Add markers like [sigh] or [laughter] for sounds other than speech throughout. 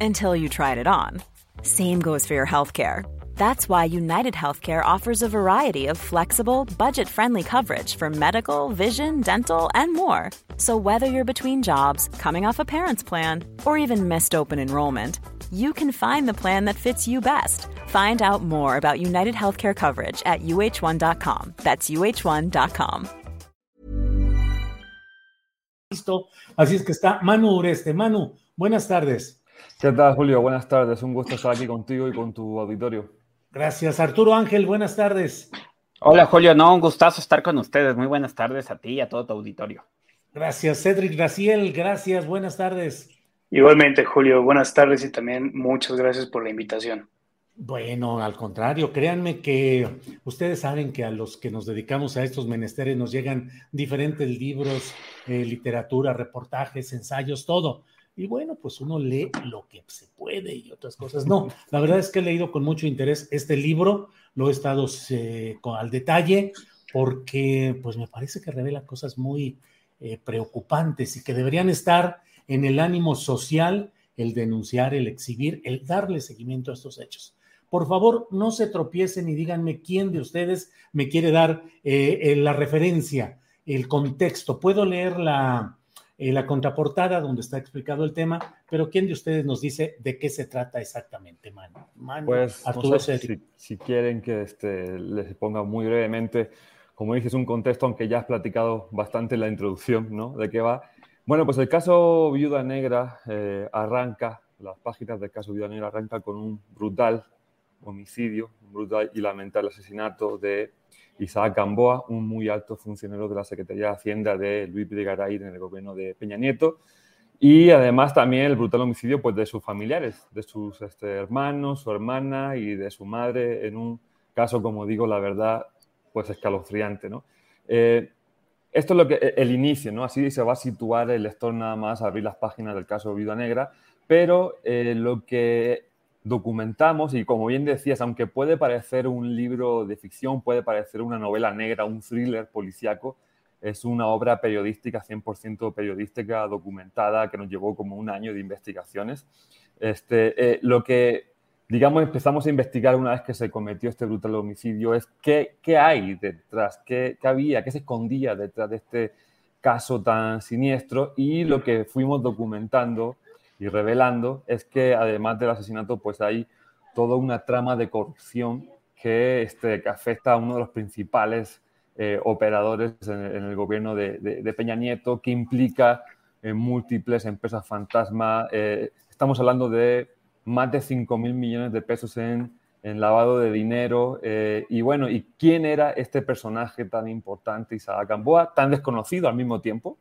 until you tried it on. Same goes for your healthcare. That's why United Healthcare offers a variety of flexible, budget friendly coverage for medical, vision, dental, and more. So, whether you're between jobs, coming off a parent's plan, or even missed open enrollment, you can find the plan that fits you best. Find out more about United Healthcare coverage at uh1.com. That's uh1.com. Listo. Así es que está Manu Ureste. Manu, buenas tardes. ¿Qué tal, Julio? Buenas tardes. Un gusto estar aquí contigo y con tu auditorio. Gracias. Arturo Ángel, buenas tardes. Hola, Julio. No, un gustazo estar con ustedes. Muy buenas tardes a ti y a todo tu auditorio. Gracias. Cedric Graciel, gracias. Buenas tardes. Igualmente, Julio. Buenas tardes y también muchas gracias por la invitación. Bueno, al contrario, créanme que ustedes saben que a los que nos dedicamos a estos menesteres nos llegan diferentes libros, eh, literatura, reportajes, ensayos, todo. Y bueno, pues uno lee lo que se puede y otras cosas. No, [laughs] la verdad es que he leído con mucho interés este libro, lo he estado eh, al detalle porque pues me parece que revela cosas muy eh, preocupantes y que deberían estar en el ánimo social, el denunciar, el exhibir, el darle seguimiento a estos hechos. Por favor, no se tropiecen y díganme quién de ustedes me quiere dar eh, la referencia, el contexto. Puedo leer la, eh, la contraportada donde está explicado el tema, pero ¿quién de ustedes nos dice de qué se trata exactamente, Manu? pues, Arturo si, quieren que este, les ponga muy brevemente, como dije, es un contexto, aunque ya has platicado bastante en la introducción, ¿no? De qué va. Bueno, pues el caso Viuda Negra eh, arranca, las páginas del caso Viuda Negra arranca con un brutal homicidio, un brutal y lamentable asesinato de Isaac Gamboa, un muy alto funcionario de la Secretaría de Hacienda de Luis Videgaray en el gobierno de Peña Nieto. Y además también el brutal homicidio pues, de sus familiares, de sus este, hermanos, su hermana y de su madre, en un caso, como digo, la verdad, pues escalofriante. ¿no? Eh, esto es lo que, el inicio, ¿no? así se va a situar el lector nada más a abrir las páginas del caso Viuda Negra, pero eh, lo que documentamos y como bien decías, aunque puede parecer un libro de ficción, puede parecer una novela negra, un thriller policíaco, es una obra periodística, 100% periodística, documentada, que nos llevó como un año de investigaciones. Este, eh, lo que, digamos, empezamos a investigar una vez que se cometió este brutal homicidio es qué, qué hay detrás, qué, qué había, qué se escondía detrás de este caso tan siniestro y lo que fuimos documentando y revelando es que además del asesinato, pues hay toda una trama de corrupción que, este, que afecta a uno de los principales eh, operadores en, el gobierno de, Peña Nieto, que implica en múltiples empresas fantasma. Eh, estamos hablando de más de 5 mil millones de pesos en, en lavado de dinero. Eh, y bueno, ¿y quién era este personaje tan importante, Isaac Gamboa, tan desconocido al mismo tiempo?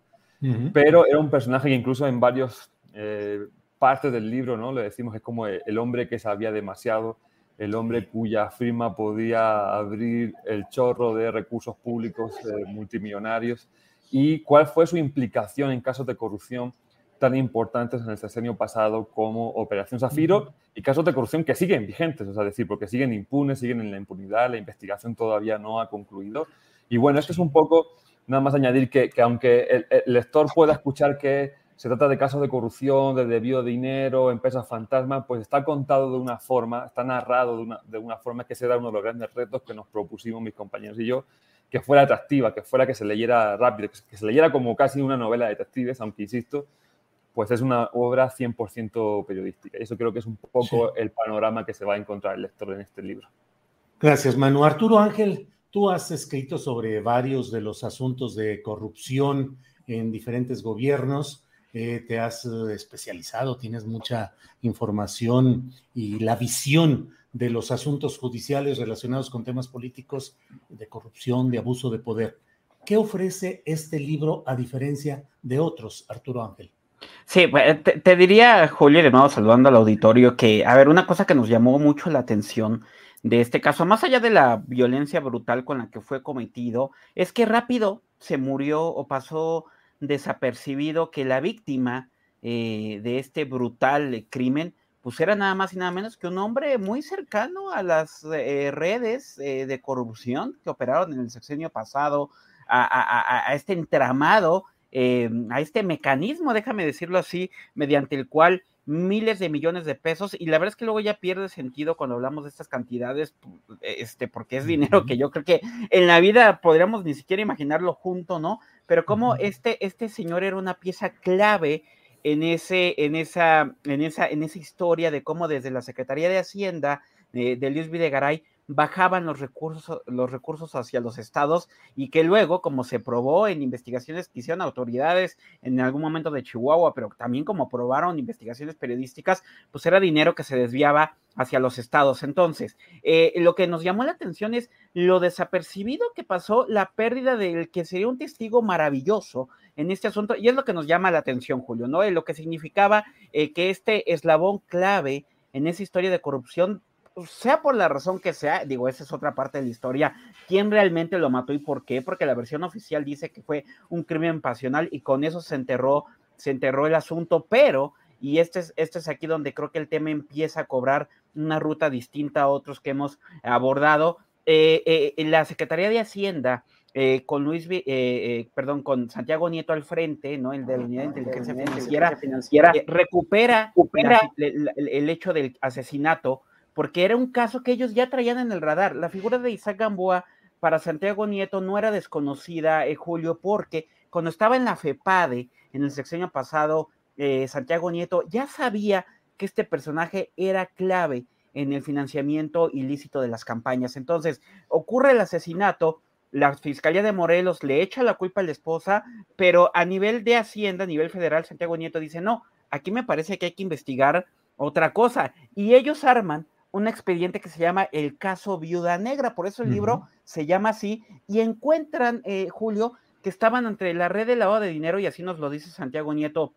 Pero era un personaje que incluso en varios eh, parte del libro, ¿no? Le decimos que es como el hombre que sabía demasiado, el hombre cuya firma podía abrir el chorro de recursos públicos eh, multimillonarios y cuál fue su implicación en casos de corrupción tan importantes en el sexenio pasado como Operación Zafiro y casos de corrupción que siguen vigentes, es decir, porque siguen impunes, siguen en la impunidad, la investigación todavía no ha concluido. Y bueno, esto es un poco, nada más añadir que, que aunque el, el, lector pueda escuchar que se trata de casos de corrupción, de desvío de dinero, empresas fantasmas, pues está contado de una forma, está narrado de una, de una forma que será uno de los grandes retos que nos propusimos mis compañeros y yo, que fuera atractiva, que fuera que se leyera rápido, que se leyera como casi una novela de detectives, aunque insisto, pues es una obra 100% periodística. Y eso creo que es un poco el panorama que se va a encontrar el lector en este libro. Gracias, Manu. Arturo Ángel, tú has escrito sobre varios de los asuntos de corrupción en diferentes gobiernos eh, te has eh, especializado, tienes mucha información y la visión de los asuntos judiciales relacionados con temas políticos, de corrupción, de abuso de poder. ¿Qué ofrece este libro a diferencia de otros, Arturo Ángel? Sí, pues, te, diría, Julio, de nuevo saludando al auditorio, que, a ver, una cosa que nos llamó mucho la atención de este caso, más allá de la violencia brutal con la que fue cometido, es que rápido se murió o pasó desapercibido que la víctima eh, de este brutal crimen, pues era nada más y nada menos que un hombre muy cercano a las eh, redes eh, de corrupción que operaron en el sexenio pasado, a, este entramado, a este mecanismo, déjame decirlo así, mediante el cual miles de millones de pesos y la verdad es que luego ya pierde sentido cuando hablamos de estas cantidades, este, porque es dinero que yo creo que en la vida podríamos ni siquiera imaginarlo junto, ¿no? Pero como este, este señor era una pieza clave en, ese, en, esa, en, esa, en esa historia de cómo desde la Secretaría de Hacienda de, de Luis Videgaray bajaban los recursos, los recursos hacia los estados y que luego, como se probó en investigaciones que hicieron autoridades en algún momento de Chihuahua, pero también como probaron investigaciones periodísticas, pues era dinero que se desviaba hacia los estados. Entonces, eh, lo que nos llamó la atención es lo desapercibido que pasó la pérdida del que sería un testigo maravilloso en este asunto, y es lo que nos llama la atención, Julio, ¿no? lo que significaba eh, que este eslabón clave en esa historia de corrupción sea por la razón que sea, digo, esa es otra parte de la historia, quién realmente lo mató y por qué, porque la versión oficial dice que fue un crimen pasional y con eso se enterró, se enterró el asunto, pero, y este es, este es aquí donde creo que el tema empieza a cobrar una ruta distinta a otros que hemos abordado, eh, eh, la Secretaría de Hacienda, eh, con Luis, perdón, con Santiago Nieto al frente, ¿no? El de la Unidad de Inteligencia Financiera, recupera, el, hecho del asesinato porque era un caso que ellos ya traían en el radar. La figura de Isaac Gamboa para Santiago Nieto no era desconocida, eh, Julio, porque cuando estaba en la FEPADE, en el sexenio pasado, eh, Santiago Nieto ya sabía que este personaje era clave en el financiamiento ilícito de las campañas. Entonces, ocurre el asesinato, la Fiscalía de Morelos le echa la culpa a la esposa, pero a nivel de Hacienda, a nivel federal, Santiago Nieto dice, no, aquí me parece que hay que investigar otra cosa. Y ellos arman un expediente que se llama el caso Viuda Negra, por eso el libro se llama así, y encuentran, eh, Julio, que estaban entre la red de lavado de dinero, y así nos lo dice Santiago Nieto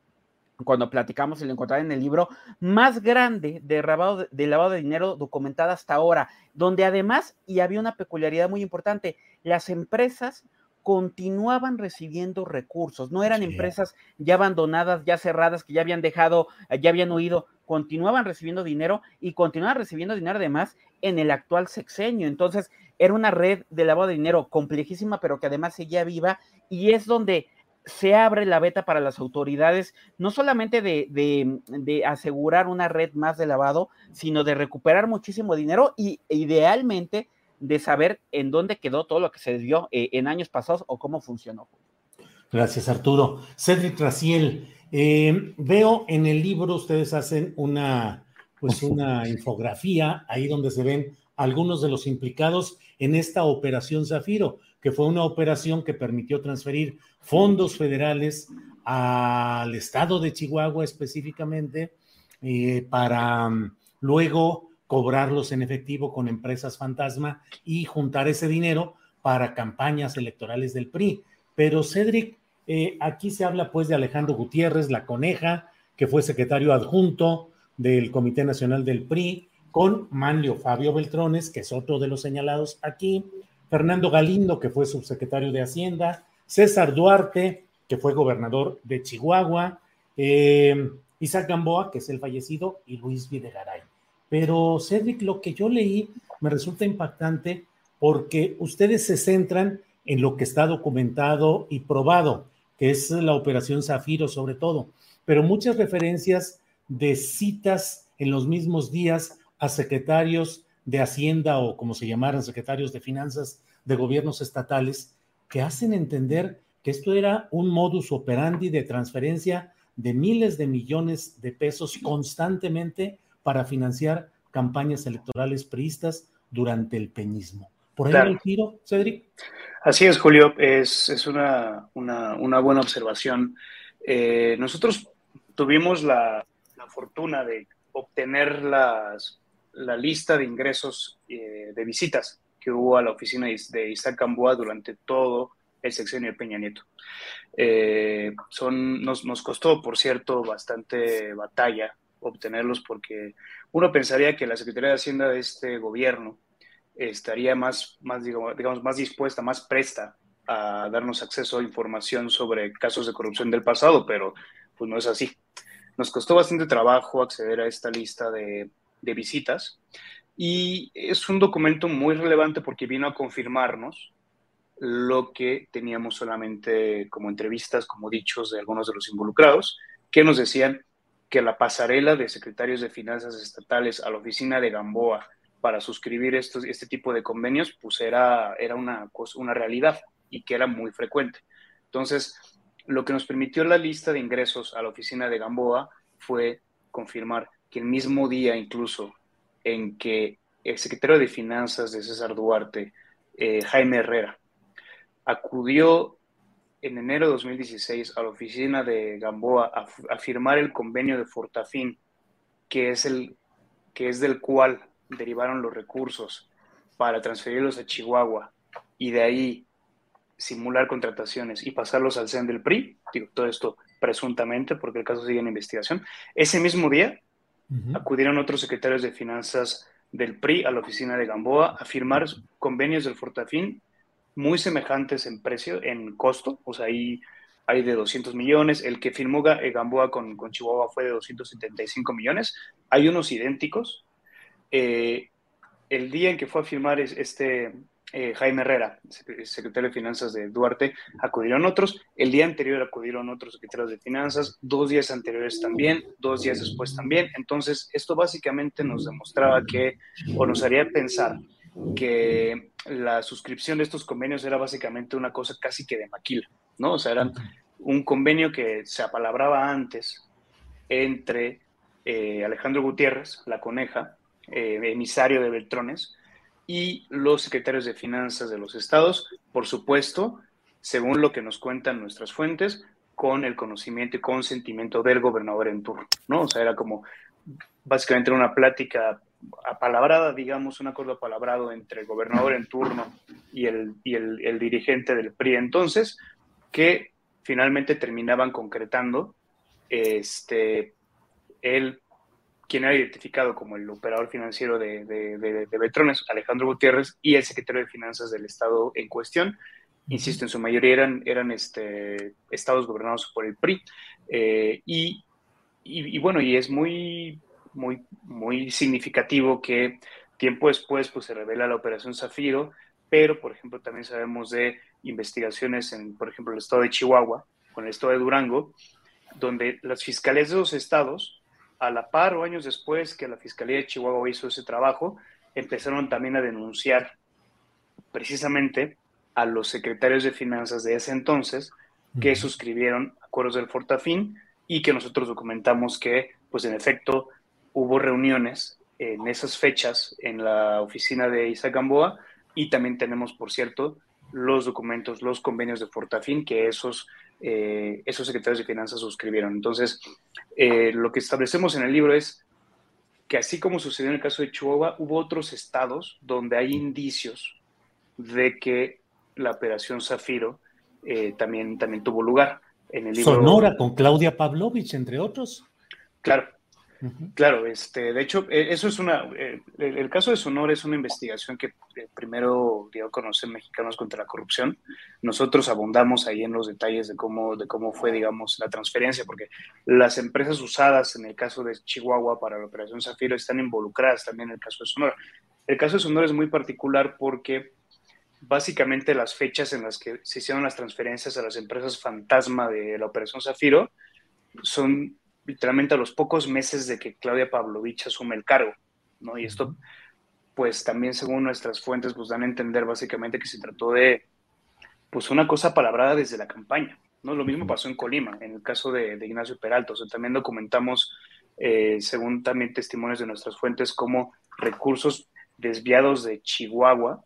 cuando platicamos y lo encontraron en el libro, más grande de lavado de, lavado de dinero documentada hasta ahora, donde además, y había una peculiaridad muy importante, las empresas continuaban recibiendo recursos, no eran empresas ya abandonadas, ya cerradas, que ya habían dejado, ya habían huido, continuaban recibiendo dinero y continuaban recibiendo dinero además en el actual sexenio. Entonces, era una red de lavado de dinero complejísima, pero que además seguía viva y es donde se abre la beta para las autoridades, no solamente de, de, asegurar una red más de lavado, sino de recuperar muchísimo dinero y idealmente de saber en dónde quedó todo lo que se desvió eh, en años pasados o cómo funcionó. Gracias, Arturo. Cedric Raciel, eh, veo en el libro, ustedes hacen una, pues una infografía ahí donde se ven algunos de los implicados en esta operación Zafiro, que fue una operación que permitió transferir fondos federales al estado de Chihuahua específicamente eh, para mm, luego cobrarlos en efectivo con empresas fantasma y juntar ese dinero para campañas electorales del PRI. Pero Cedric, eh, aquí se habla pues de Alejandro Gutiérrez, la coneja, que fue secretario adjunto del Comité Nacional del PRI, con Manlio Fabio Beltrones, que es otro de los señalados aquí, Fernando Galindo, que fue subsecretario de Hacienda, César Duarte, que fue gobernador de Chihuahua, eh, Isaac Gamboa, que es el fallecido, y Luis Videgaray. Pero Cedric, lo que yo leí me resulta impactante porque ustedes se centran en lo que está documentado y probado, que es la operación Zafiro sobre todo, pero muchas referencias de citas en los mismos días a secretarios de Hacienda o como se llamaran secretarios de finanzas de gobiernos estatales que hacen entender que esto era un modus operandi de transferencia de miles de millones de pesos constantemente para financiar campañas electorales priistas durante el peñismo. ¿Por ahí el tiro, Cedric? Así es, Julio, es, una, una, buena observación. Eh, nosotros tuvimos la, fortuna de obtener las, la lista de ingresos eh, de visitas que hubo a la oficina de Isaac Gamboa durante todo el sexenio de Peña Nieto. Eh, son, nos, nos, costó, por cierto, bastante batalla obtenerlos porque uno pensaría que la Secretaría de Hacienda de este gobierno estaría más, más digamos, más dispuesta, más presta a darnos acceso a información sobre casos de corrupción del pasado, pero pues no es así. Nos costó bastante trabajo acceder a esta lista de, de visitas y es un documento muy relevante porque vino a confirmarnos lo que teníamos solamente como entrevistas, como dichos de algunos de los involucrados, que nos decían que la pasarela de secretarios de finanzas estatales a la oficina de Gamboa para suscribir estos, este tipo de convenios, pues era, era una, una realidad y que era muy frecuente. Entonces, lo que nos permitió la lista de ingresos a la oficina de Gamboa fue confirmar que el mismo día incluso en que el secretario de Finanzas de César Duarte, eh, Jaime Herrera, acudió en enero de 2016 a la oficina de Gamboa a, firmar el convenio de Fortafin, que es, el, que es del cual derivaron los recursos para transferirlos a Chihuahua y de ahí simular contrataciones y pasarlos al CEN del PRI, digo, todo esto presuntamente porque el caso sigue en investigación, ese mismo día acudieron otros secretarios de finanzas del PRI a la oficina de Gamboa a firmar convenios del Fortafin muy semejantes en precio, en costo, o sea, ahí hay de 200 millones, el que firmó eh, Gamboa con, con Chihuahua fue de 275 millones, hay unos idénticos. Eh, el día en que fue a firmar este eh, Jaime Herrera, secretario de Finanzas de Duarte, acudieron otros, el día anterior acudieron otros secretarios de Finanzas, dos días anteriores también, dos días después también, entonces esto básicamente nos demostraba que, o nos haría pensar que la suscripción de estos convenios era básicamente una cosa casi que de maquila, ¿no? O sea, eran un convenio que se apalabraba antes entre eh, Alejandro Gutiérrez, la coneja, eh, emisario de Beltrones, y los secretarios de finanzas de los estados, por supuesto, según lo que nos cuentan nuestras fuentes, con el conocimiento y consentimiento del gobernador en turno, ¿no? O sea, era como básicamente una plática apalabrada, digamos, un acuerdo apalabrado entre el gobernador en turno y el, y el, dirigente del PRI entonces, que finalmente terminaban concretando este, él, quien era identificado como el operador financiero de, de, de, Betrones, Alejandro Gutiérrez, y el secretario de Finanzas del Estado en cuestión. Insisto, en su mayoría eran, eran este, estados gobernados por el PRI. Eh, y, y, y, bueno, y es muy muy, muy significativo que tiempo después pues, se revela la operación Zafiro, pero por ejemplo también sabemos de investigaciones en, por ejemplo, el estado de Chihuahua, con el estado de Durango, donde las fiscalías de los estados, a la par o años después que la Fiscalía de Chihuahua hizo ese trabajo, empezaron también a denunciar precisamente a los secretarios de finanzas de ese entonces que suscribieron acuerdos del Fortafín y que nosotros documentamos que, pues en efecto, hubo reuniones en esas fechas en la oficina de Isaac Gamboa y también tenemos, por cierto, los documentos, los convenios de Fortafin que esos, eh, esos secretarios de finanzas suscribieron. Entonces, eh, lo que establecemos en el libro es que así como sucedió en el caso de Chihuahua, hubo otros estados donde hay indicios de que la operación Zafiro eh, también, también tuvo lugar. En el libro, Sonora con Claudia Pavlovich, entre otros. Claro, Claro, este, de hecho, e, eso es una, eh, el, caso de Sonora es una investigación que eh, primero dio a conocer Mexicanos contra la Corrupción. Nosotros abundamos ahí en los detalles de cómo, de cómo fue, digamos, la transferencia, porque las empresas usadas en el caso de Chihuahua para la operación Zafiro están involucradas también en el caso de Sonora. El caso de Sonora es muy particular porque básicamente las fechas en las que se hicieron las transferencias a las empresas fantasma de la operación Zafiro son literalmente a los pocos meses de que Claudia Pavlovich asume el cargo, ¿no? Y esto, pues también según nuestras fuentes, pues dan a entender básicamente que se trató de, pues una cosa palabrada desde la campaña, ¿no? Lo mismo pasó en Colima, en el caso de, Ignacio Peralta, o sea, también documentamos, eh, según también testimonios de nuestras fuentes, cómo recursos desviados de Chihuahua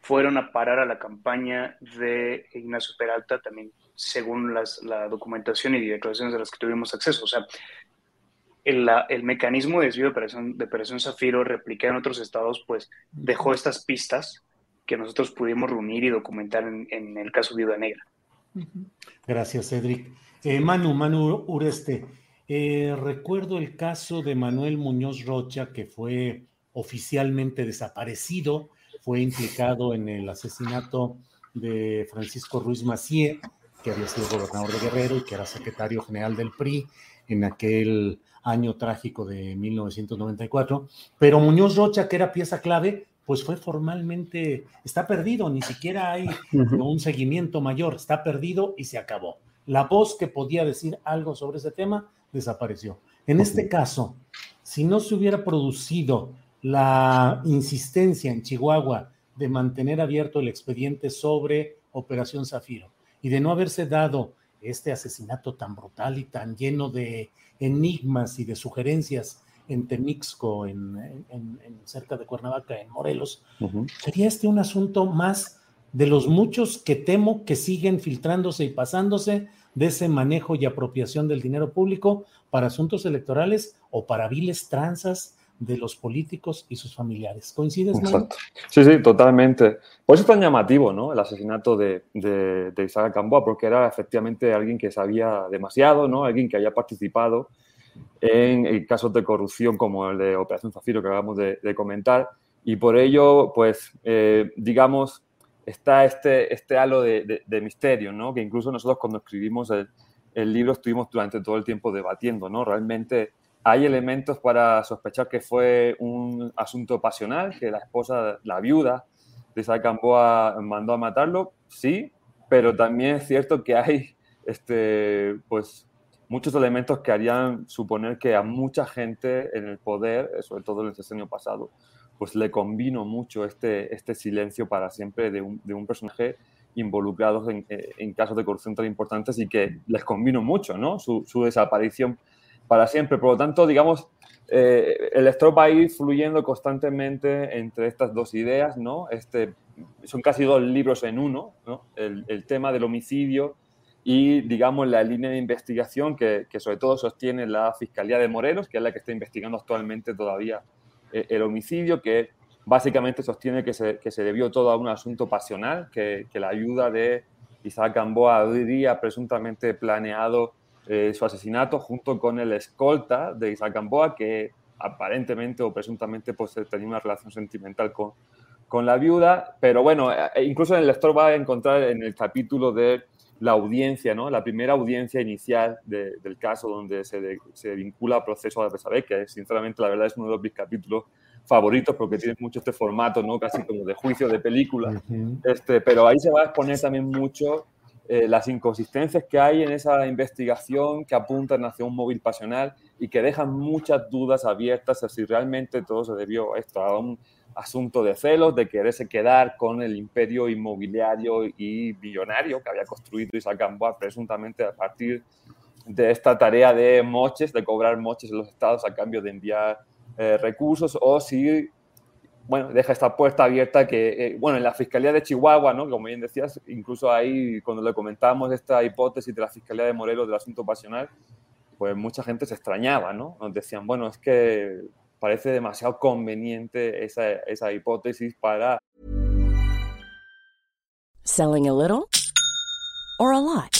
fueron a parar a la campaña de Ignacio Peralta, también según la documentación y declaraciones de las que tuvimos acceso. O sea, el, el mecanismo de desvío de operación, de operación Zafiro replicado en otros estados, pues dejó estas pistas que nosotros pudimos reunir y documentar en, el caso Viuda Negra. Gracias, Cedric. Eh, Manu, Manu Ureste, eh, recuerdo el caso de Manuel Muñoz Rocha, que fue oficialmente desaparecido, fue implicado en el asesinato de Francisco Ruiz Macié, que había sido gobernador de Guerrero y que era secretario general del PRI en aquel año trágico de 1994. Pero Muñoz Rocha, que era pieza clave, pues fue formalmente, está perdido, ni siquiera hay un seguimiento mayor, está perdido y se acabó. La voz que podía decir algo sobre ese tema desapareció. En este caso, si no se hubiera producido la insistencia en Chihuahua de mantener abierto el expediente sobre Operación Zafiro y de no haberse dado este asesinato tan brutal y tan lleno de enigmas y de sugerencias en Temixco, en, cerca de Cuernavaca, en Morelos, sería este un asunto más de los muchos que temo que siguen filtrándose y pasándose de ese manejo y apropiación del dinero público para asuntos electorales o para viles tranzas de los políticos y sus familiares. ¿Coincides, Exacto. Sí, sí, totalmente. Por eso es tan llamativo, ¿no? El asesinato de, de, de Isaac Gamboa, porque era efectivamente alguien que sabía demasiado, ¿no? Alguien que había participado en casos de corrupción como el de Operación Zafiro que acabamos de, comentar. Y por ello, pues, eh, digamos, está este, este halo de, misterio, ¿no? Que incluso nosotros cuando escribimos el, el libro estuvimos durante todo el tiempo debatiendo, ¿no? Realmente hay elementos para sospechar que fue un asunto pasional, que la esposa, la viuda de Isaac Gamboa mandó a matarlo, sí, pero también es cierto que hay este, pues, muchos elementos que harían suponer que a mucha gente en el poder, sobre todo en el sexenio pasado, pues le convino mucho este, este silencio para siempre de un, de un personaje involucrado en, en, casos de corrupción tan importantes y que les convino mucho, ¿no? Su desaparición para siempre. Por lo tanto, digamos, eh, el lector va a ir fluyendo constantemente entre estas dos ideas, ¿no? Este, son casi dos libros en uno, ¿no? el, tema del homicidio y, digamos, la línea de investigación que, que, sobre todo sostiene la Fiscalía de Morelos, que es la que está investigando actualmente todavía eh, el homicidio, que básicamente sostiene que se, que se, debió todo a un asunto pasional, que, que la ayuda de Isaac Gamboa habría presuntamente planeado eh, su asesinato junto con el escolta de Isaac Gamboa, que aparentemente o presuntamente pues, tenía una relación sentimental con, con la viuda. Pero bueno, eh, incluso el lector va a encontrar en el capítulo de la audiencia, ¿no? la primera audiencia inicial del caso donde se, se vincula al proceso de Pesabé, que sinceramente la verdad es uno de mis capítulos favoritos porque tiene mucho este formato, ¿no? casi como de juicio de película. este, pero ahí se va a exponer también mucho eh, las inconsistencias que hay en esa investigación que apuntan hacia un móvil pasional y que dejan muchas dudas abiertas si realmente todo se debió a esto, a un asunto de celos, de quererse quedar con el imperio inmobiliario y billonario que había construido Isaac Gamboa presuntamente a partir de esta tarea de moches, de cobrar moches en los estados a cambio de enviar eh, recursos, o si bueno, deja esta puerta abierta que, eh, bueno, en la Fiscalía de Chihuahua, ¿no? Como bien decías, incluso ahí, cuando le comentábamos esta hipótesis de la Fiscalía de Morelos del asunto pasional, pues mucha gente se extrañaba, ¿no? Nos decían, bueno, es que parece demasiado conveniente esa, esa hipótesis para... Selling a little or a lot?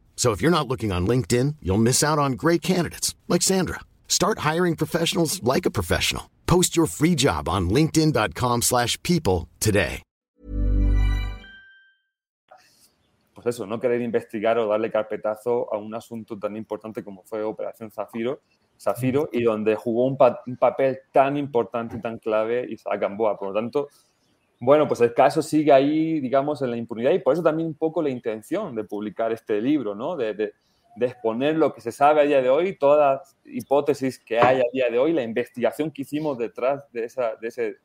So if you're not looking on LinkedIn, you'll miss out on great candidates like Sandra. Start hiring professionals like a professional. Post your free job on linkedin.com/people today. Pues eso, no querer investigar o darle carpetazo a un asunto tan importante como fue Operación Zafiro, Zafiro y donde jugó un, pa un papel tan importante y tan clave Isaac Gamboa. Por lo tanto, bueno, pues el caso sigue ahí, digamos, en la impunidad y por eso también un poco la intención de publicar este libro, ¿no? De, de, de, exponer lo que se sabe a día de hoy, todas las hipótesis que hay a día de hoy, la investigación que hicimos detrás de, esa, de, ese,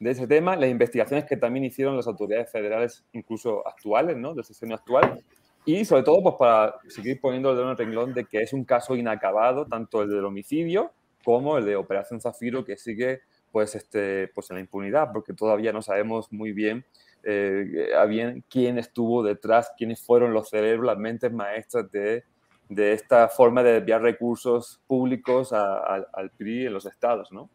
de ese tema, las investigaciones que también hicieron las autoridades federales, incluso actuales, ¿no? Del sistema actual. Y sobre todo, pues para seguir poniendo el dedo en el renglón de que es un caso inacabado, tanto el del homicidio como el de Operación Zafiro, que sigue pues, este, pues en la impunidad, porque todavía no sabemos muy bien, eh, bien quién estuvo detrás, quiénes fueron los cerebros, las mentes maestras de, de esta forma de desviar recursos públicos a, a, al PRI en los estados, ¿no?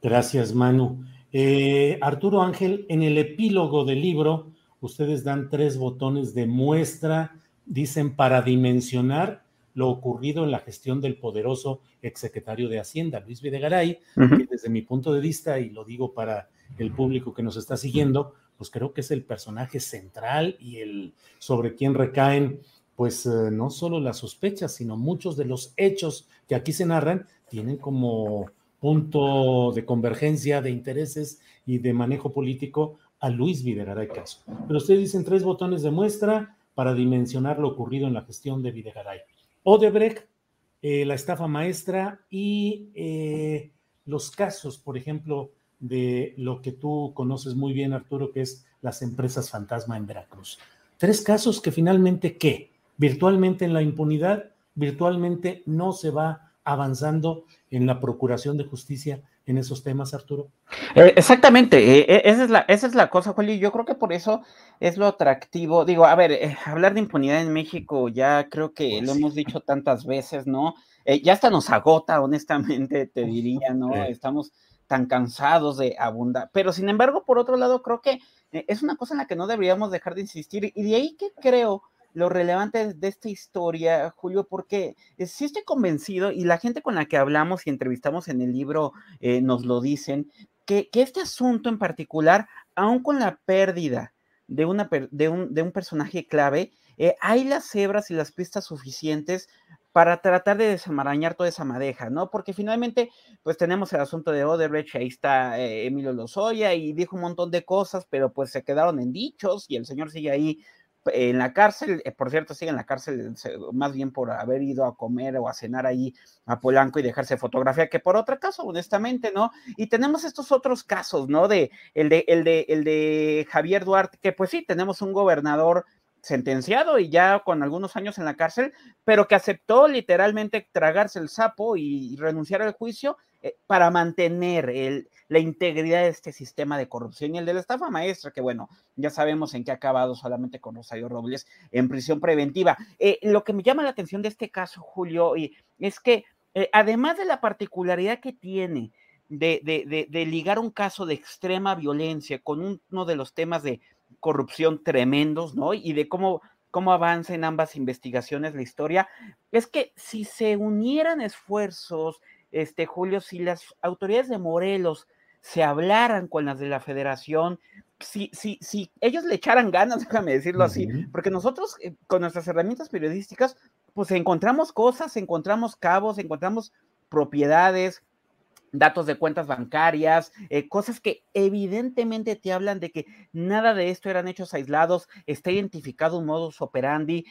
Gracias, Manu. Eh, Arturo Ángel, en el epílogo del libro, ustedes dan tres botones de muestra, dicen para dimensionar lo ocurrido en la gestión del poderoso exsecretario de Hacienda, Luis Videgaray, uh -huh. que desde mi punto de vista, y lo digo para el público que nos está siguiendo, pues creo que es el personaje central y el sobre quien recaen, pues eh, no solo las sospechas, sino muchos de los hechos que aquí se narran tienen como punto de convergencia de intereses y de manejo político a Luis Videgaray Caso. Pero ustedes dicen tres botones de muestra para dimensionar lo ocurrido en la gestión de Videgaray. Odebrecht, eh, la estafa maestra y eh, los casos, por ejemplo, de lo que tú conoces muy bien, Arturo, que es las empresas fantasma en Veracruz. Tres casos que finalmente, ¿qué? Virtualmente en la impunidad, virtualmente no se va avanzando en la procuración de justicia en esos temas, Arturo? Eh, exactamente, eh, esa, es la, esa es la cosa, Julio. Yo creo que por eso es lo atractivo. Digo, a ver, eh, hablar de impunidad en México ya creo que pues lo sí. hemos dicho tantas veces, ¿no? Eh, ya hasta nos agota, honestamente, te diría, ¿no? Estamos tan cansados de abundar. Pero sin embargo, por otro lado, creo que es una cosa en la que no deberíamos dejar de insistir. Y de ahí que creo lo relevante de esta historia, Julio, porque sí estoy convencido, y la gente con la que hablamos y entrevistamos en el libro eh, nos lo dicen, que, este asunto en particular, aun con la pérdida de, una, un, personaje clave, eh, hay las hebras y las pistas suficientes para tratar de desamarañar toda esa madeja, ¿no? Porque finalmente, pues tenemos el asunto de Odebrecht, ahí está eh, Emilio Lozoya y dijo un montón de cosas, pero pues se quedaron en dichos y el señor sigue ahí en la cárcel, eh, por cierto, sigue en la cárcel más bien por haber ido a comer o a cenar ahí a Polanco y dejarse fotografía, que por otro caso, honestamente, ¿no? Y tenemos estos otros casos, ¿no? De el de, el de, el de Javier Duarte, que pues sí, tenemos un gobernador sentenciado y ya con algunos años en la cárcel, pero que aceptó literalmente tragarse el sapo y renunciar al juicio eh, para mantener la integridad de este sistema de corrupción y el de la estafa maestra, que bueno, ya sabemos en qué ha acabado solamente con Rosario Robles en prisión preventiva. Eh, lo que me llama la atención de este caso, Julio, y es que eh, además de la particularidad que tiene de, ligar un caso de extrema violencia con un, uno de los temas de corrupción tremendos, ¿no? Y de cómo, cómo avanza en ambas investigaciones la historia, es que si se unieran esfuerzos, este, Julio, si las autoridades de Morelos se hablaran con las de la federación, si, si, si ellos le echaran ganas, [laughs] déjame decirlo así, uh -huh. porque nosotros eh, con nuestras herramientas periodísticas, pues encontramos cosas, encontramos cabos, encontramos propiedades, datos de cuentas bancarias, eh, cosas que evidentemente te hablan de que nada de esto eran hechos aislados, está identificado un modus operandi,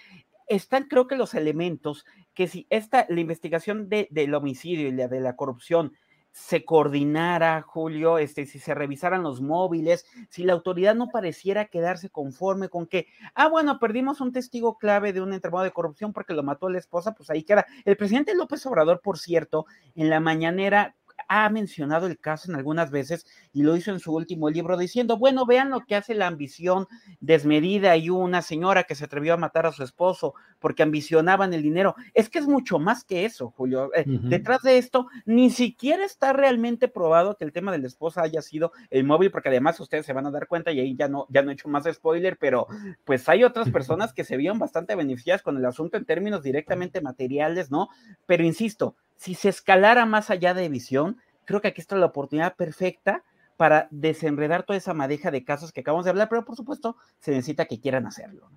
están creo que los elementos que si esta, la investigación de, del homicidio y la de la corrupción se coordinara, Julio, este, si se revisaran los móviles, si la autoridad no pareciera quedarse conforme con que, ah, bueno, perdimos un testigo clave de un entramado de corrupción porque lo mató la esposa, pues ahí queda. El presidente López Obrador, por cierto, en la mañanera ha mencionado el caso en algunas veces y lo hizo en su último libro diciendo, bueno, vean lo que hace la ambición desmedida y una señora que se atrevió a matar a su esposo porque ambicionaban el dinero. Es que es mucho más que eso, Julio. Eh, detrás de esto, ni siquiera está realmente probado que el tema de la esposa haya sido el móvil, porque además ustedes se van a dar cuenta y ahí ya no, ya no he hecho más spoiler, pero pues hay otras [laughs] personas que se vieron bastante beneficiadas con el asunto en términos directamente materiales, ¿no? Pero insisto, si se escalara más allá de visión, creo que aquí está la oportunidad perfecta para desenredar toda esa madeja de casos que acabamos de hablar, pero por supuesto se necesita que quieran hacerlo.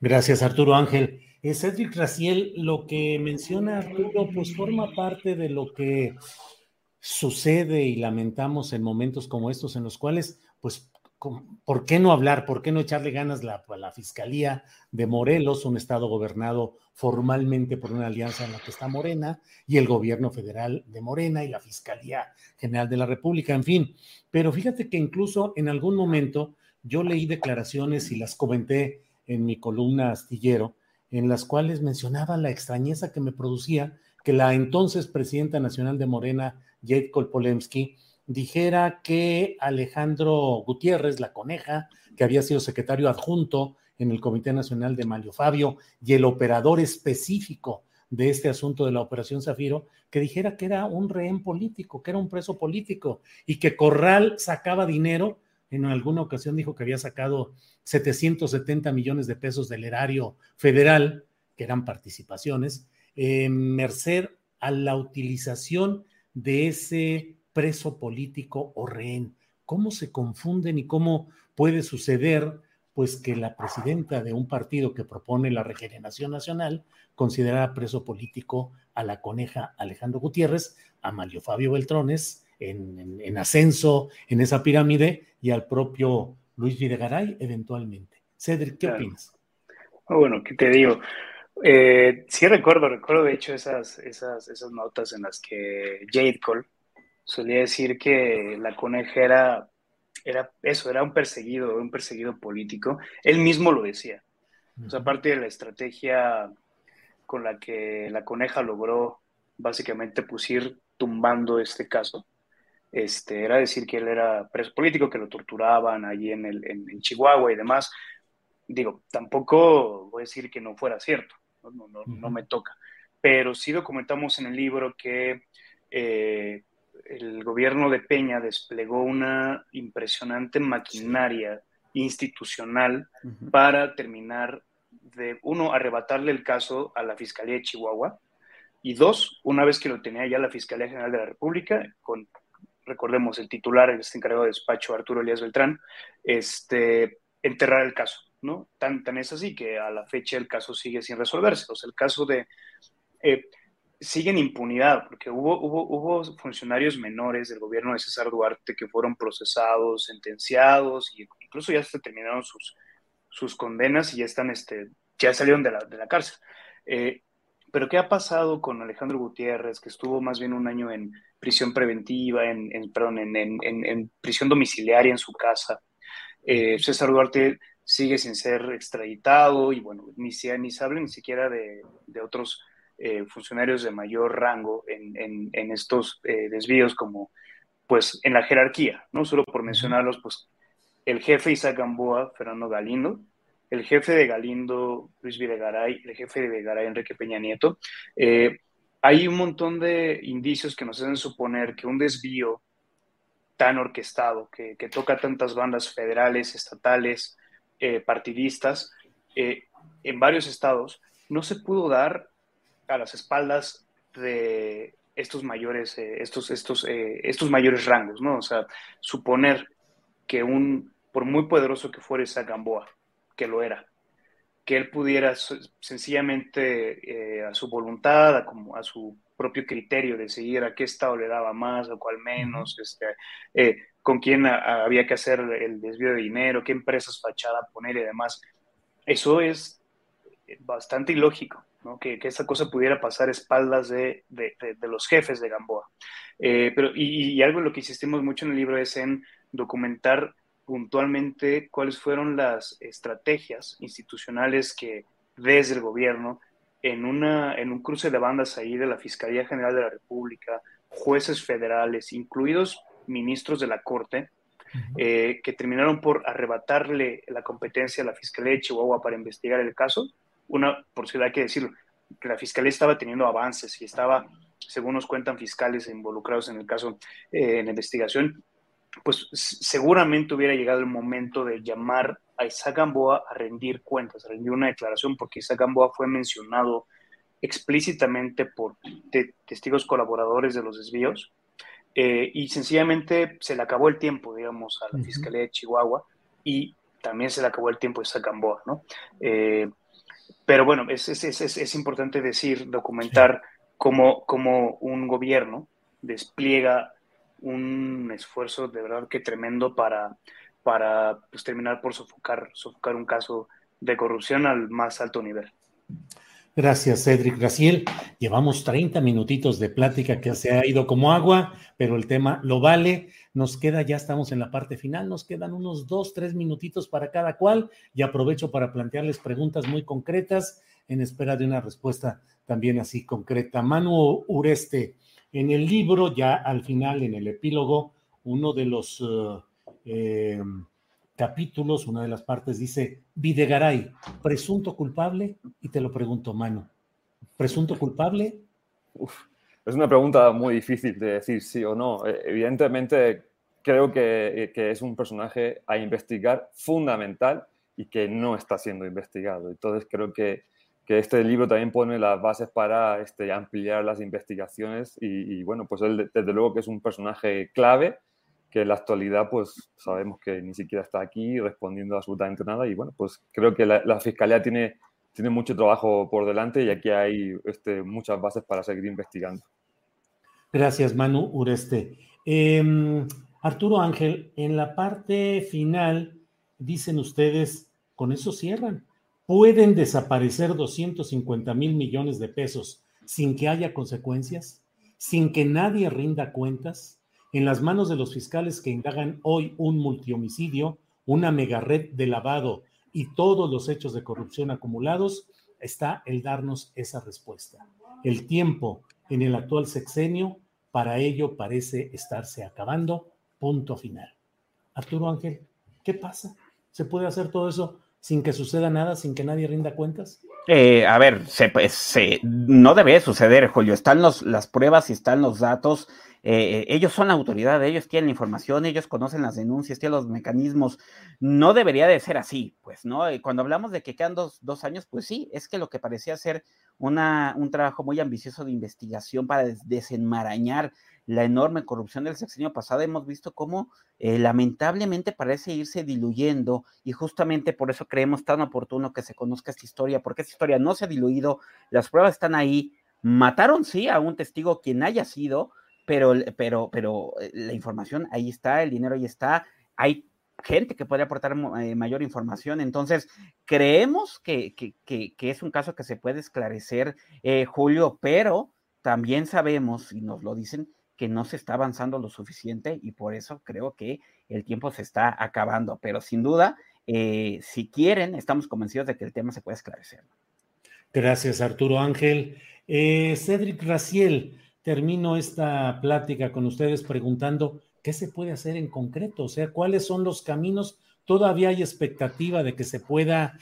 Gracias, Arturo Ángel. Cedric Raciel, lo que menciona Arturo, pues forma parte de lo que sucede y lamentamos en momentos como estos, en los cuales, pues, ¿por qué no hablar? ¿Por qué no echarle ganas a la Fiscalía de Morelos, un estado gobernado formalmente por una alianza en la que está Morena, y el gobierno federal de Morena y la Fiscalía General de la República, en fin. Pero fíjate que incluso en algún momento yo leí declaraciones y las comenté en mi columna astillero, en las cuales mencionaba la extrañeza que me producía que la entonces presidenta nacional de Morena, Jade Kolpolemsky, dijera que Alejandro Gutiérrez, la coneja, que había sido secretario adjunto en el Comité Nacional de Mario Fabio y el operador específico de este asunto de la Operación Zafiro, que dijera que era un rehén político, que era un preso político y que Corral sacaba dinero. En alguna ocasión dijo que había sacado 770 millones de pesos del erario federal, que eran participaciones, merced a la utilización de ese preso político o rehén. ¿Cómo se confunden y cómo puede suceder pues que la presidenta de un partido que propone la regeneración nacional considera preso político a la coneja Alejandro Gutiérrez, a Mario Fabio Beltrones en, ascenso en esa pirámide y al propio Luis Videgaray eventualmente. Cedric, ¿qué opinas? Ah, bueno, ¿qué te digo? Eh, sí recuerdo, recuerdo de hecho esas, esas, esas notas en las que Jade Cole solía decir que la coneja era era eso, era un perseguido, un perseguido político. Él mismo lo decía. O sea, aparte de la estrategia con la que la coneja logró básicamente pues ir tumbando este caso, este, era decir que él era preso político, que lo torturaban allí en, el, en, Chihuahua y demás. Digo, tampoco voy a decir que no fuera cierto, no, no, no, me toca, pero sí documentamos en el libro que eh, el gobierno de Peña desplegó una impresionante maquinaria institucional para terminar de, uno, arrebatarle el caso a la Fiscalía de Chihuahua, y dos, una vez que lo tenía ya la Fiscalía General de la República, con, recordemos, el titular, el este encargado de despacho, Arturo Elías Beltrán, este, enterrar el caso, ¿no? Tan, tan es así que a la fecha el caso sigue sin resolverse. O sea, el caso de... Eh, sigue en impunidad, porque hubo, hubo, hubo funcionarios menores del gobierno de César Duarte que fueron procesados, sentenciados, y incluso ya terminaron sus, sus condenas y ya están, este, ya salieron de la, de la cárcel. Eh, pero ¿qué ha pasado con Alejandro Gutiérrez, que estuvo más bien un año en prisión preventiva, en, perdón, en, en, prisión domiciliaria en su casa? Eh, César Duarte sigue sin ser extraditado y bueno, ni se, ni se habla ni siquiera de, de otros eh, funcionarios de mayor rango en, en, estos eh, desvíos como pues en la jerarquía, no solo por mencionarlos, pues el jefe Isaac Gamboa, Fernando Galindo, el jefe de Galindo, Luis Videgaray, el jefe de Videgaray, Enrique Peña Nieto. Eh, hay un montón de indicios que nos hacen suponer que un desvío tan orquestado, que, que toca tantas bandas federales, estatales, partidistas, en varios estados, no se pudo dar a las espaldas de estos mayores, eh, estos, estos, eh, estos mayores rangos, ¿no? O sea, suponer que un, por muy poderoso que fuera esa Gamboa, que lo era, que él pudiera sencillamente eh, a su voluntad, a, como, a su propio criterio decidir a qué estado le daba más o cuál menos, este, con quién había que hacer el desvío de dinero, qué empresas fachada poner y demás. Eso es bastante ilógico que, que, esta cosa pudiera pasar a espaldas de, de, los jefes de Gamboa. Eh, pero, y, algo en lo que insistimos mucho en el libro es en documentar puntualmente cuáles fueron las estrategias institucionales que desde el gobierno, en, una, en un cruce de bandas ahí de la Fiscalía General de la República, jueces federales, incluidos ministros de la Corte, eh, que terminaron por arrebatarle la competencia a la Fiscalía de Chihuahua para investigar el caso. Una, por si hay que decirlo, que la Fiscalía estaba teniendo avances y estaba, según nos cuentan fiscales involucrados en el caso, eh, en la investigación, pues seguramente hubiera llegado el momento de llamar a Isaac Gamboa a rendir cuentas, a rendir una declaración, porque Isaac Gamboa fue mencionado explícitamente por testigos colaboradores de los desvíos eh, y sencillamente se le acabó el tiempo, digamos, a la Fiscalía de Chihuahua y también se le acabó el tiempo a Isaac Gamboa, ¿no? Eh, pero bueno, es, es, es, es, importante decir, documentar cómo, cómo un gobierno despliega un esfuerzo de verdad que tremendo para, para pues, terminar por sofocar, sofocar un caso de corrupción al más alto nivel. Gracias, Cedric Graciel. Llevamos 30 minutitos de plática que se ha ido como agua, pero el tema lo vale. Nos queda, ya estamos en la parte final, nos quedan unos dos, tres minutitos para cada cual y aprovecho para plantearles preguntas muy concretas en espera de una respuesta también así concreta. Manu Ureste, en el libro, ya al final, en el epílogo, uno de los eh, eh, capítulos, una de las partes dice, Videgaray, presunto culpable, y te lo pregunto, mano, ¿presunto culpable? es una pregunta muy difícil de decir sí o no. Eh, evidentemente, creo que, que es un personaje a investigar fundamental y que no está siendo investigado. Entonces, creo que que este libro también pone las bases para este, ampliar las investigaciones y, bueno, pues él desde luego que es un personaje clave que en la actualidad pues sabemos que ni siquiera está aquí respondiendo absolutamente nada y bueno, pues creo que la, Fiscalía tiene, tiene mucho trabajo por delante y aquí hay este, muchas bases para seguir investigando. Gracias, Manu Ureste. Em, Arturo Ángel, en la parte final dicen ustedes, con eso cierran ¿Pueden desaparecer 250 mil millones de pesos sin que haya consecuencias? ¿Sin que nadie rinda cuentas? En las manos de los fiscales que indagan hoy un multihomicidio, una megared de lavado y todos los hechos de corrupción acumulados, está el darnos esa respuesta. El tiempo en el actual sexenio para ello parece estarse acabando. Punto final. Arturo Ángel, ¿qué pasa? ¿Se puede hacer todo eso sin que suceda nada, sin que nadie rinda cuentas? Eh, a ver, se, pues, no debe suceder, Julio. Están las pruebas y están los datos. Eh, ellos son la autoridad, ellos tienen la información, ellos conocen las denuncias, tienen los mecanismos. No debería de ser así, pues, ¿no? cuando hablamos de que quedan dos, dos, años, pues sí, es que lo que parecía ser una, un trabajo muy ambicioso de investigación para desenmarañar la enorme corrupción del sexenio pasado, hemos visto cómo eh, lamentablemente parece irse diluyendo y justamente por eso creemos tan oportuno que se conozca esta historia, porque esta historia no se ha diluido, las pruebas están ahí, mataron sí a un testigo quien haya sido, pero, pero, pero eh, la información ahí está, el dinero ahí está, hay gente que puede aportar eh, mayor información. Entonces, creemos que, que, que, es un caso que se puede esclarecer, Julio, pero también sabemos, y nos lo dicen, que no se está avanzando lo suficiente y por eso creo que el tiempo se está acabando. Pero sin duda, eh, si quieren, estamos convencidos de que el tema se puede esclarecer. Gracias, Arturo Ángel. Eh, Cedric Raciel, termino esta plática con ustedes preguntando qué se puede hacer en concreto, o sea, cuáles son los caminos. Todavía hay expectativa de que se pueda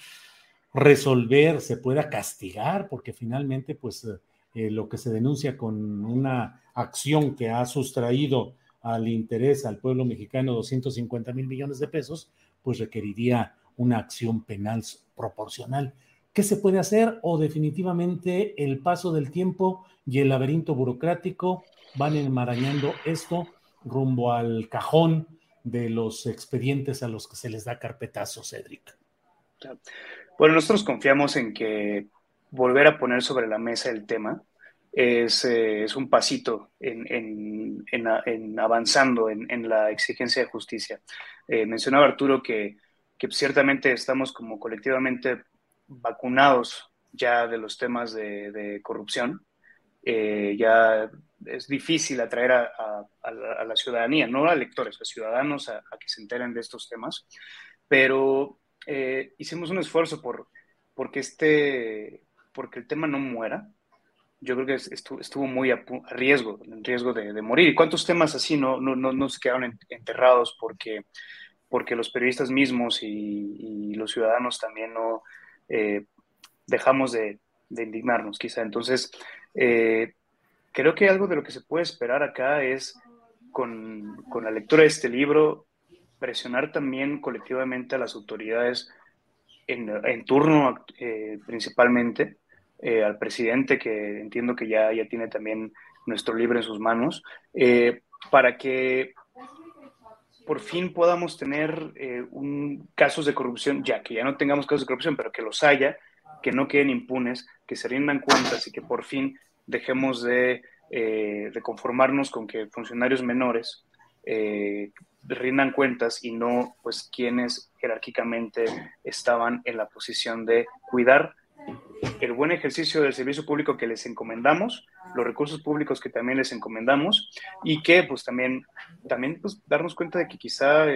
resolver, se pueda castigar, porque finalmente, pues, eh, lo que se denuncia con una acción que ha sustraído al interés al pueblo mexicano 250 mil millones de pesos, pues requeriría una acción penal proporcional. ¿Qué se puede hacer? O definitivamente el paso del tiempo y el laberinto burocrático van enmarañando esto rumbo al cajón de los expedientes a los que se les da carpetazo, Cedric. Bueno, nosotros confiamos en que volver a poner sobre la mesa el tema es, eh, es un pasito en, en, avanzando en, la exigencia de justicia. Eh, mencionaba Arturo que, que, ciertamente estamos como colectivamente vacunados ya de los temas de, corrupción. Eh, ya es difícil atraer a, la, ciudadanía, no a lectores, a ciudadanos a, que se enteren de estos temas, pero hicimos un esfuerzo por porque, este, porque el tema no muera, yo creo que estuvo, muy a, riesgo, en riesgo de, morir. ¿Y cuántos temas así no, no, no, se quedaron enterrados porque, porque los periodistas mismos y, los ciudadanos también no eh, dejamos de, indignarnos, quizá? Entonces, eh, creo que algo de lo que se puede esperar acá es, con, con la lectura de este libro, presionar también colectivamente a las autoridades en, en turno eh, principalmente, al presidente, que entiendo que ya, ya tiene también nuestro libro en sus manos, para que por fin podamos tener eh, un, casos de corrupción, ya que ya no tengamos casos de corrupción, pero que los haya, que no queden impunes, que se rindan cuentas y que por fin dejemos de, de conformarnos con que funcionarios menores rindan cuentas y no pues quienes jerárquicamente estaban en la posición de cuidar el buen ejercicio del servicio público que les encomendamos, los recursos públicos que también les encomendamos y que pues también, también pues, darnos cuenta de que quizá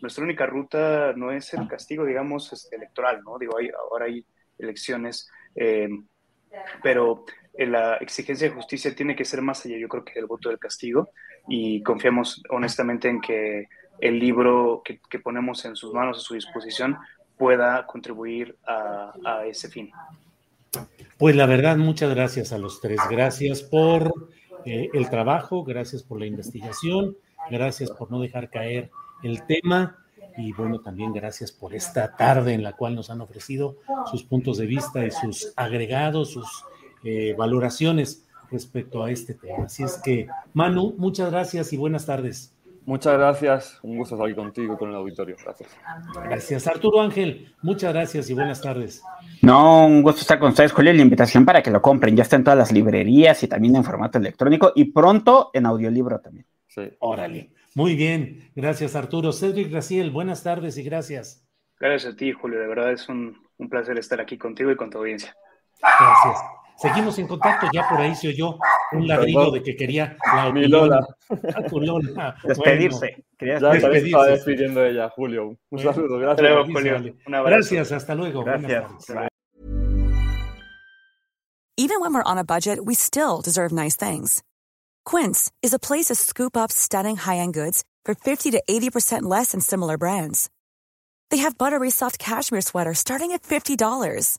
nuestra única ruta no es el castigo, digamos, este, electoral, ¿no? Digo, ahora hay elecciones, eh, pero la exigencia de justicia tiene que ser más allá, yo creo que el voto del castigo y confiamos honestamente en que el libro que, que ponemos en sus manos, a su disposición, pueda contribuir a, ese fin. Pues la verdad, muchas gracias a los tres. Gracias por eh, el trabajo, gracias por la investigación, gracias por no dejar caer el tema y bueno, también gracias por esta tarde en la cual nos han ofrecido sus puntos de vista y sus agregados, sus eh, valoraciones respecto a este tema. Así es que, Manu, muchas gracias y buenas tardes. Muchas gracias, un gusto estar aquí contigo y con el auditorio. Gracias. Gracias, Arturo Ángel. Muchas gracias y buenas tardes. No, un gusto estar con ustedes, Julio. La invitación para que lo compren. Ya está en todas las librerías y también en formato electrónico y pronto en audiolibro también. Sí. Órale. Muy bien. Gracias, Arturo. Cedric Graciel, buenas tardes y gracias. Gracias a ti, Julio. De verdad es un, un placer estar aquí contigo y con tu audiencia. Gracias. Seguimos en contacto, ya por ahí se oyó un ladrido de que quería la opinión. Mi [laughs] ah, Lola. Despedirse. Quería ya despedirse. estaba despidiendo ella, Julio. Un saludo, gracias. Luego, Julio. Un abrazo. Gracias, hasta luego. Gracias. Even when we're on a budget, we still deserve nice things. Quince is a place to scoop up stunning high-end goods for 50 to 80% less than similar brands. They have buttery soft cashmere sweaters starting at $50